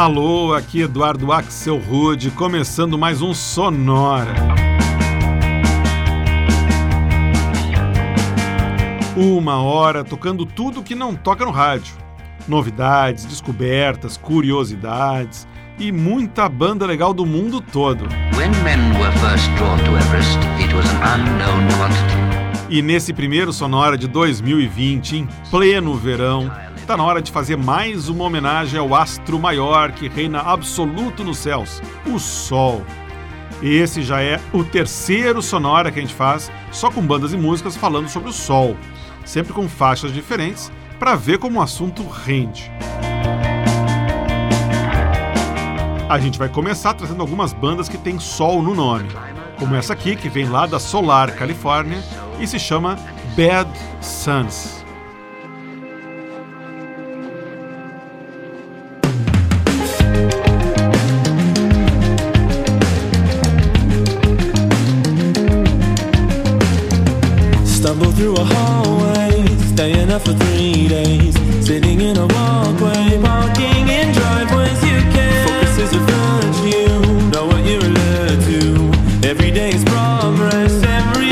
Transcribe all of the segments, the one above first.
Alô, aqui Eduardo Axel Rude, começando mais um Sonora. Uma hora tocando tudo que não toca no rádio. Novidades, descobertas, curiosidades e muita banda legal do mundo todo. E nesse primeiro Sonora de 2020, em pleno verão, está na hora de fazer mais uma homenagem ao astro maior que reina absoluto nos céus, o Sol. E esse já é o terceiro sonora que a gente faz, só com bandas e músicas falando sobre o Sol, sempre com faixas diferentes, para ver como o assunto rende. A gente vai começar trazendo algumas bandas que têm Sol no nome, como essa aqui, que vem lá da Solar, Califórnia, e se chama Bad Suns. through a hallway, staying up for three days, sitting in a walkway, parking in driveways you can. Focus is a virtue, know what you're led to. Every day is progress, every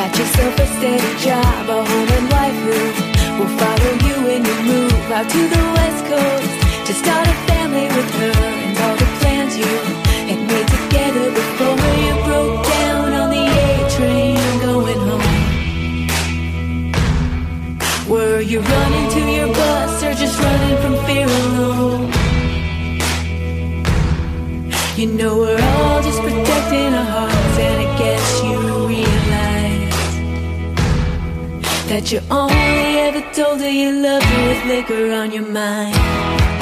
Got yourself a steady job, a home and wife who will follow you when you move out to the west coast to start a family with her and all the plans you had made together before you broke down on the A train going home. Were you running to your bus or just running from fear alone? You know we're that you only ever told her you loved her with liquor on your mind.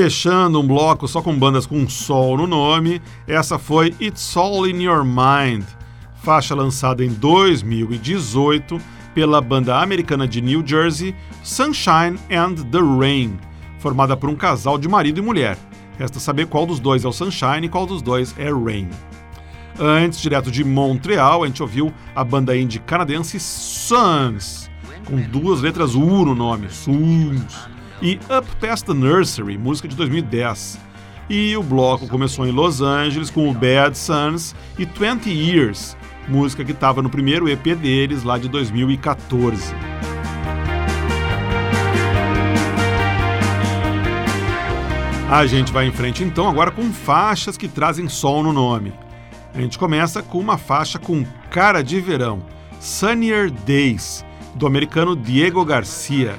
Fechando um bloco só com bandas com sol no nome, essa foi It's All in Your Mind, faixa lançada em 2018 pela banda americana de New Jersey Sunshine and the Rain, formada por um casal de marido e mulher. Resta saber qual dos dois é o Sunshine e qual dos dois é Rain. Antes, direto de Montreal, a gente ouviu a banda indie canadense Suns, com duas letras U no nome, Suns, e Up Past the Nursery, música de 2010. E o bloco começou em Los Angeles com o Bad Sons e 20 Years, música que estava no primeiro EP deles lá de 2014. A gente vai em frente então agora com faixas que trazem sol no nome. A gente começa com uma faixa com cara de verão, Sunnier Days, do americano Diego Garcia.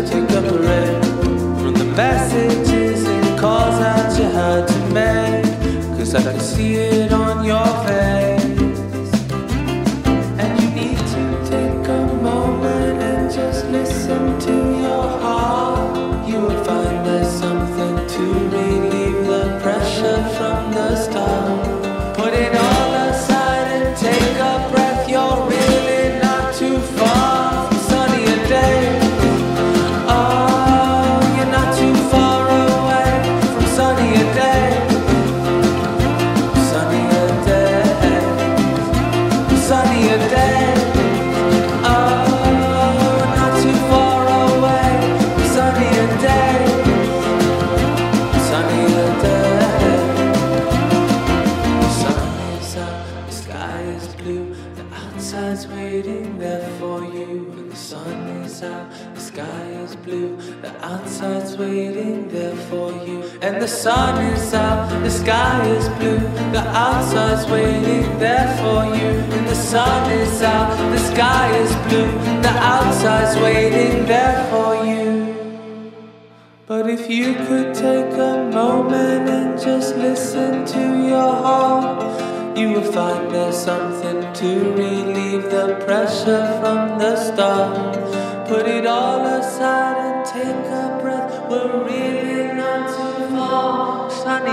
just to go. sun is out, the sky is blue, the outside's waiting there for you. And the sun is out, the sky is blue, the outside's waiting there for you. But if you could take a moment and just listen to your heart, you will find there's something to relieve the pressure from the start. Put it all aside.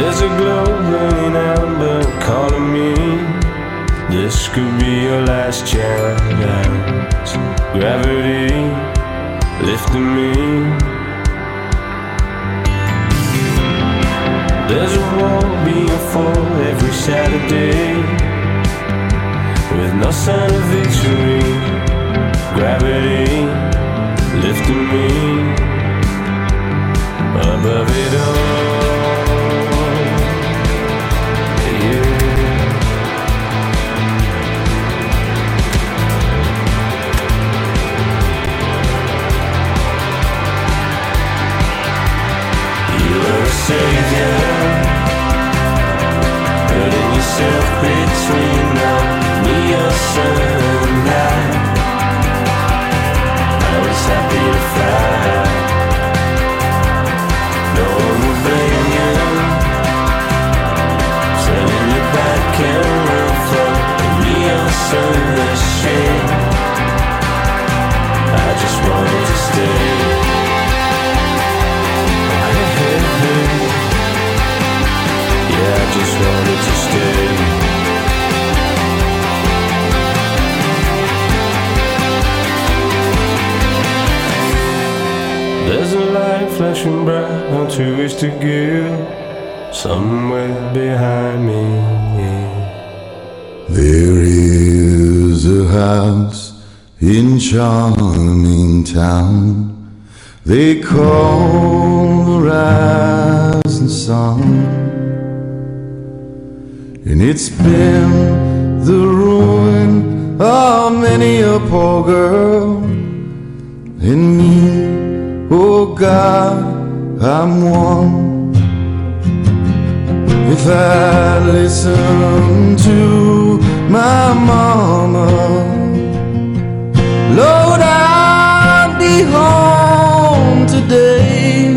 There's a glow out, but calling me. This could be your last chance. Gravity lifting me. A light flashing bright on twisted gear somewhere behind me. There is a house in charming town they call the rising sun, and it's been the ruin of many a poor girl and me. Oh God, I'm one. If I listen to my mama, Lord, I'd be home today.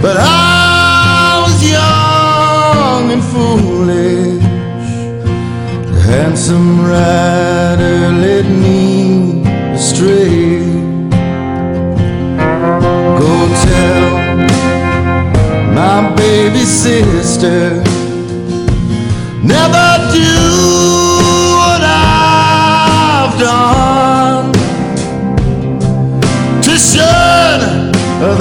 But I was young and foolish. The handsome rider led me astray. Tell my baby sister. Never do what I've done to shun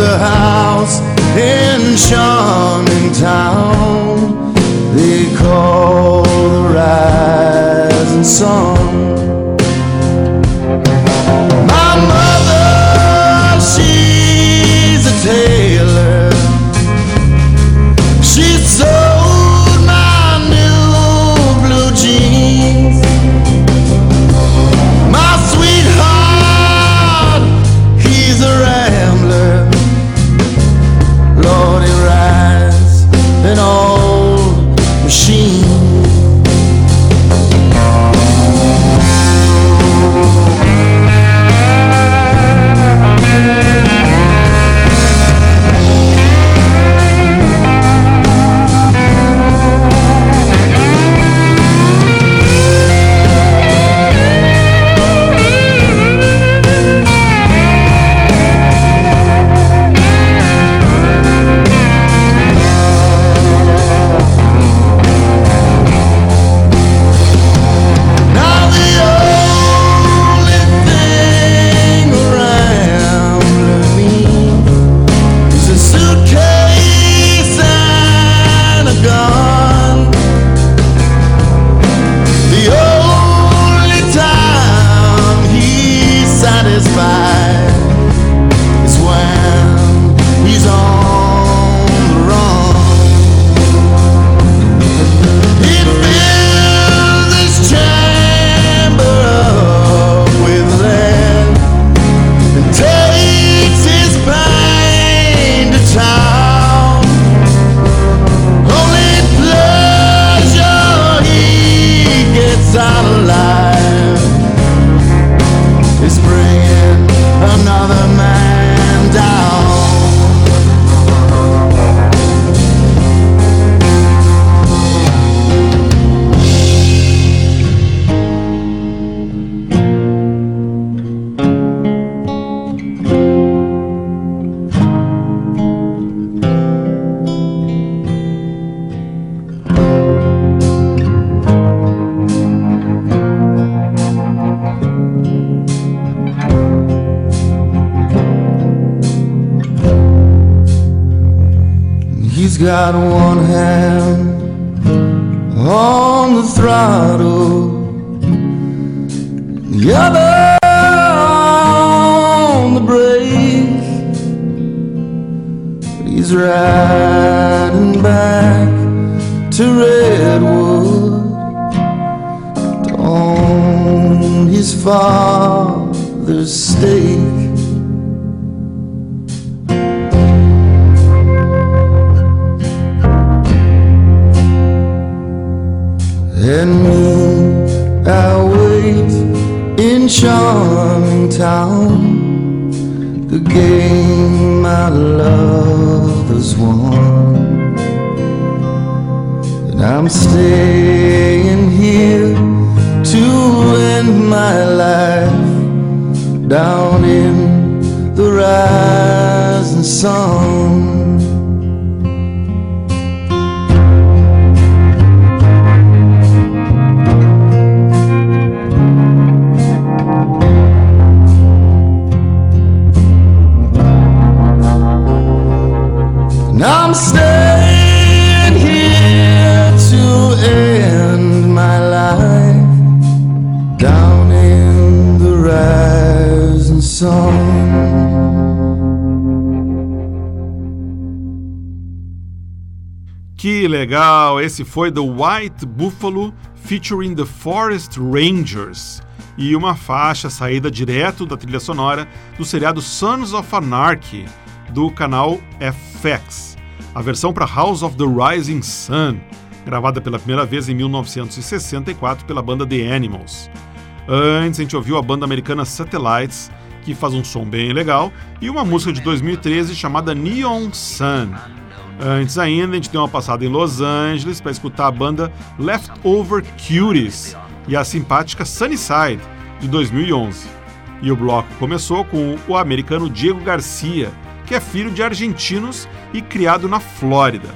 the house in charming town. They call the rising sun. She's got one hand on the throttle, the other on the brake. But He's riding back to Redwood on his father's stake. And me, I wait in charming town. The game my love has won. And I'm staying here to end my life down in the rising sun. Que legal! Esse foi The White Buffalo featuring The Forest Rangers e uma faixa saída direto da trilha sonora do seriado Sons of Anarchy do canal FX. A versão para House of the Rising Sun, gravada pela primeira vez em 1964 pela banda The Animals. Antes a gente ouviu a banda americana Satellites, que faz um som bem legal, e uma música de 2013 chamada Neon Sun. Antes ainda, a gente deu uma passada em Los Angeles para escutar a banda Leftover Cuties e a simpática Sunnyside, de 2011. E o bloco começou com o americano Diego Garcia, que é filho de argentinos e criado na Flórida.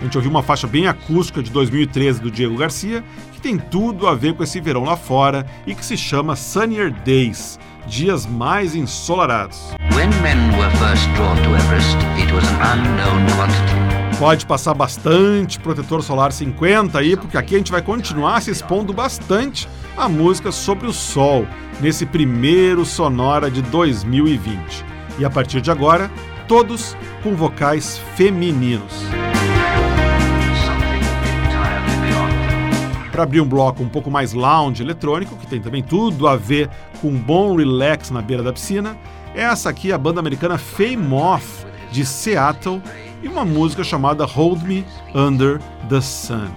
A gente ouviu uma faixa bem acústica de 2013 do Diego Garcia, que tem tudo a ver com esse verão lá fora e que se chama Sunnier Days Dias Mais Ensolarados. Everest. Pode passar bastante protetor solar 50 aí, porque aqui a gente vai continuar se expondo bastante a música sobre o sol nesse primeiro Sonora de 2020. E a partir de agora, todos com vocais femininos. Para abrir um bloco um pouco mais lounge eletrônico, que tem também tudo a ver com um bom relax na beira da piscina, essa aqui é a banda americana Fame Moth, de Seattle, e uma música chamada Hold Me Under the Sun.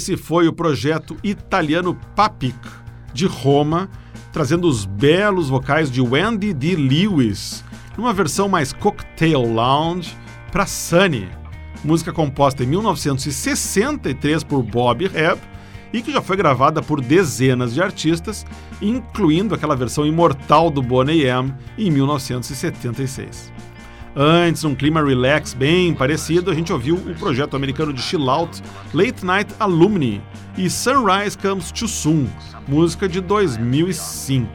Esse foi o projeto italiano Papic, de Roma, trazendo os belos vocais de Wendy D. Lewis, numa versão mais cocktail lounge para Sunny, música composta em 1963 por Bob Hebb e que já foi gravada por dezenas de artistas, incluindo aquela versão imortal do Boney M em 1976. Antes, um clima relax bem parecido, a gente ouviu o projeto americano de chill out Late Night Alumni e Sunrise Comes Too Soon, música de 2005.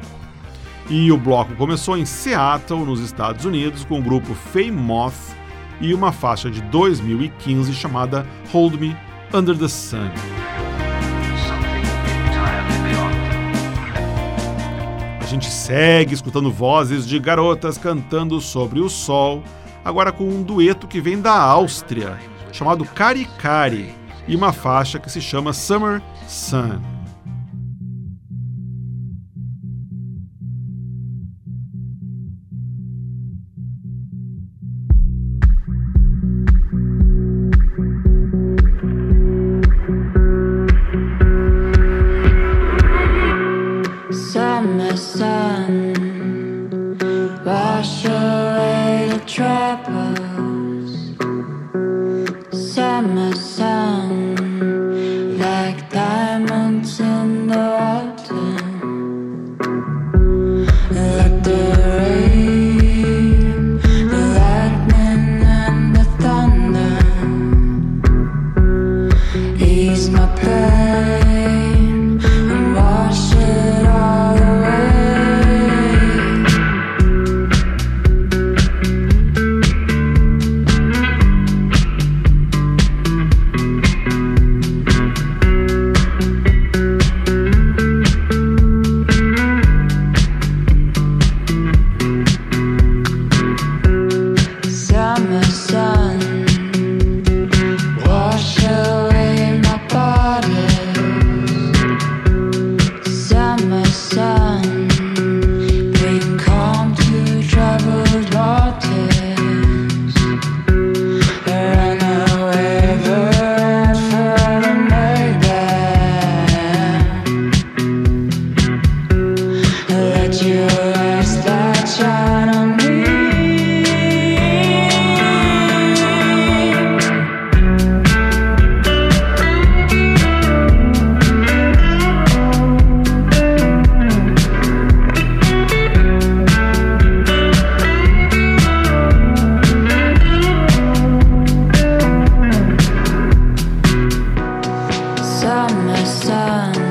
E o bloco começou em Seattle, nos Estados Unidos, com o grupo Fame Moth e uma faixa de 2015 chamada Hold Me Under the Sun. Gente segue escutando vozes de garotas cantando sobre o sol, agora com um dueto que vem da Áustria, chamado Cari Cari, e uma faixa que se chama Summer Sun. Summer sun,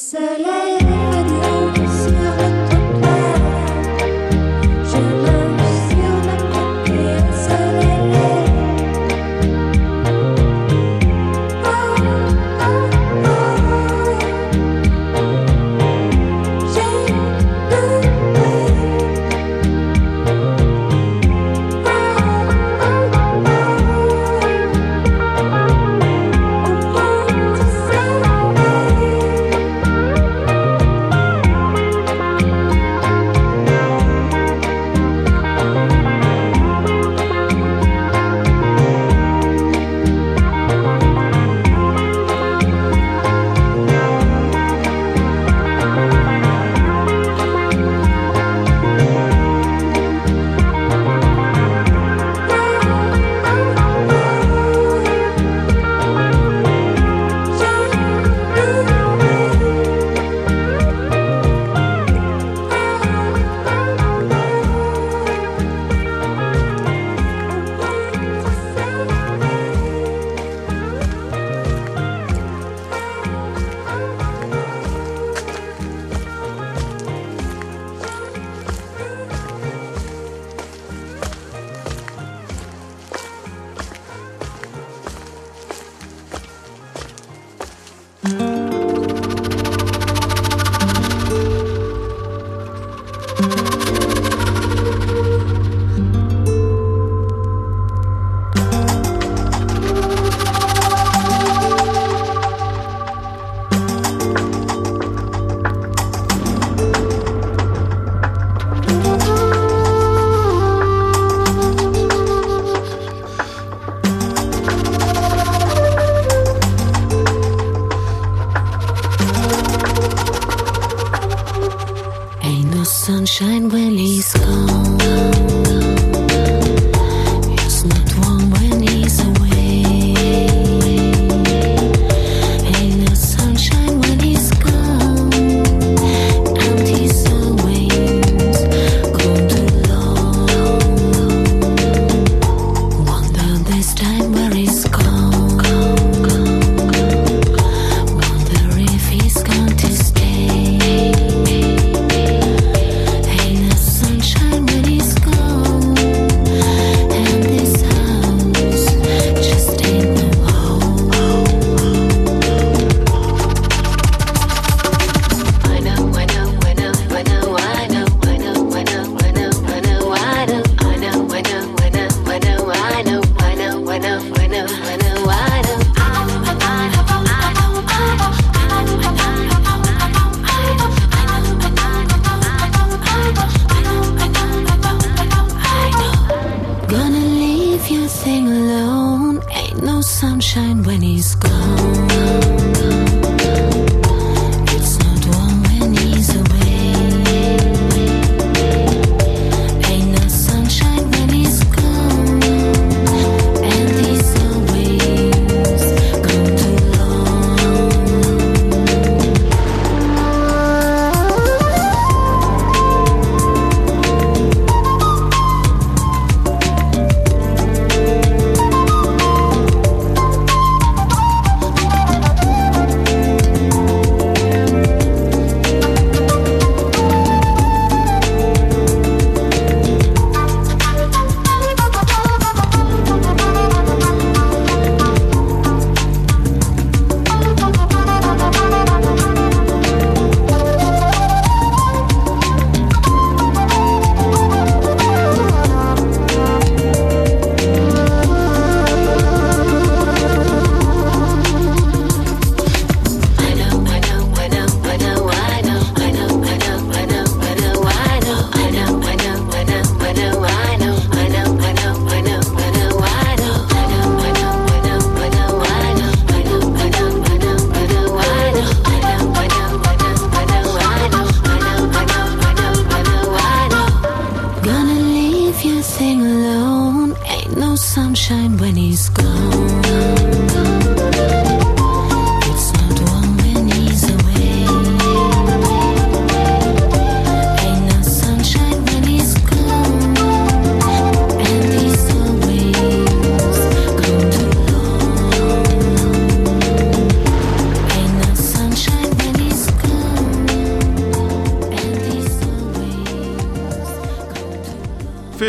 soleil.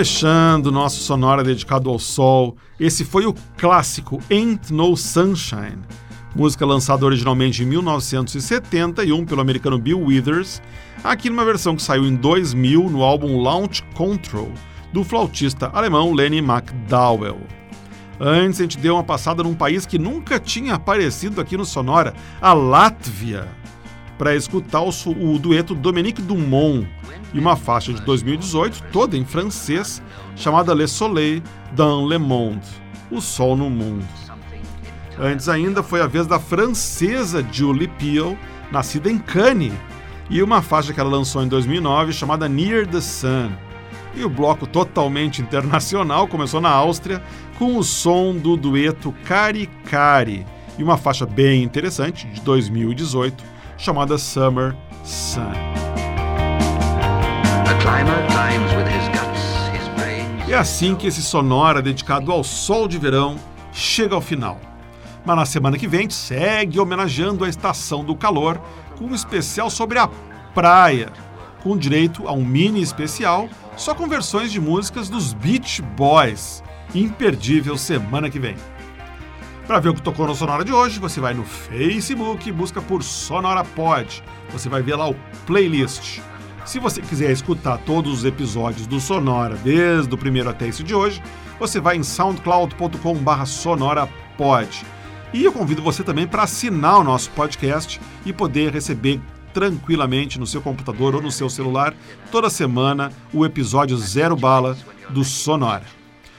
Fechando nosso sonora dedicado ao sol, esse foi o clássico Ain't No Sunshine, música lançada originalmente em 1971 pelo americano Bill Withers, aqui numa versão que saiu em 2000 no álbum Launch Control, do flautista alemão Lenny McDowell. Antes a gente deu uma passada num país que nunca tinha aparecido aqui no Sonora, a Látvia, para escutar o, o dueto Dominique Dumont e uma faixa de 2018, toda em francês, chamada Le Soleil dans le Monde, O Sol no Mundo. Antes ainda foi a vez da francesa Julie Peel, nascida em Cannes, e uma faixa que ela lançou em 2009 chamada Near the Sun. E o bloco totalmente internacional começou na Áustria com o som do dueto Cari Cari e uma faixa bem interessante de 2018 chamada Summer Sun. É assim que esse sonora dedicado ao sol de verão chega ao final. Mas na semana que vem segue homenageando a estação do calor com um especial sobre a praia, com direito a um mini especial só com versões de músicas dos Beach Boys. Imperdível semana que vem. Para ver o que tocou no Sonora de hoje, você vai no Facebook e busca por Sonora Pod. Você vai ver lá o playlist. Se você quiser escutar todos os episódios do Sonora, desde o primeiro até esse de hoje, você vai em soundcloud.com.br sonorapod. E eu convido você também para assinar o nosso podcast e poder receber tranquilamente no seu computador ou no seu celular toda semana o episódio Zero Bala do Sonora.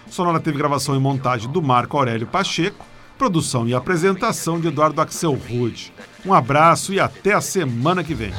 Sonora teve gravação e montagem do Marco Aurélio Pacheco, produção e apresentação de Eduardo Axel Rude. Um abraço e até a semana que vem.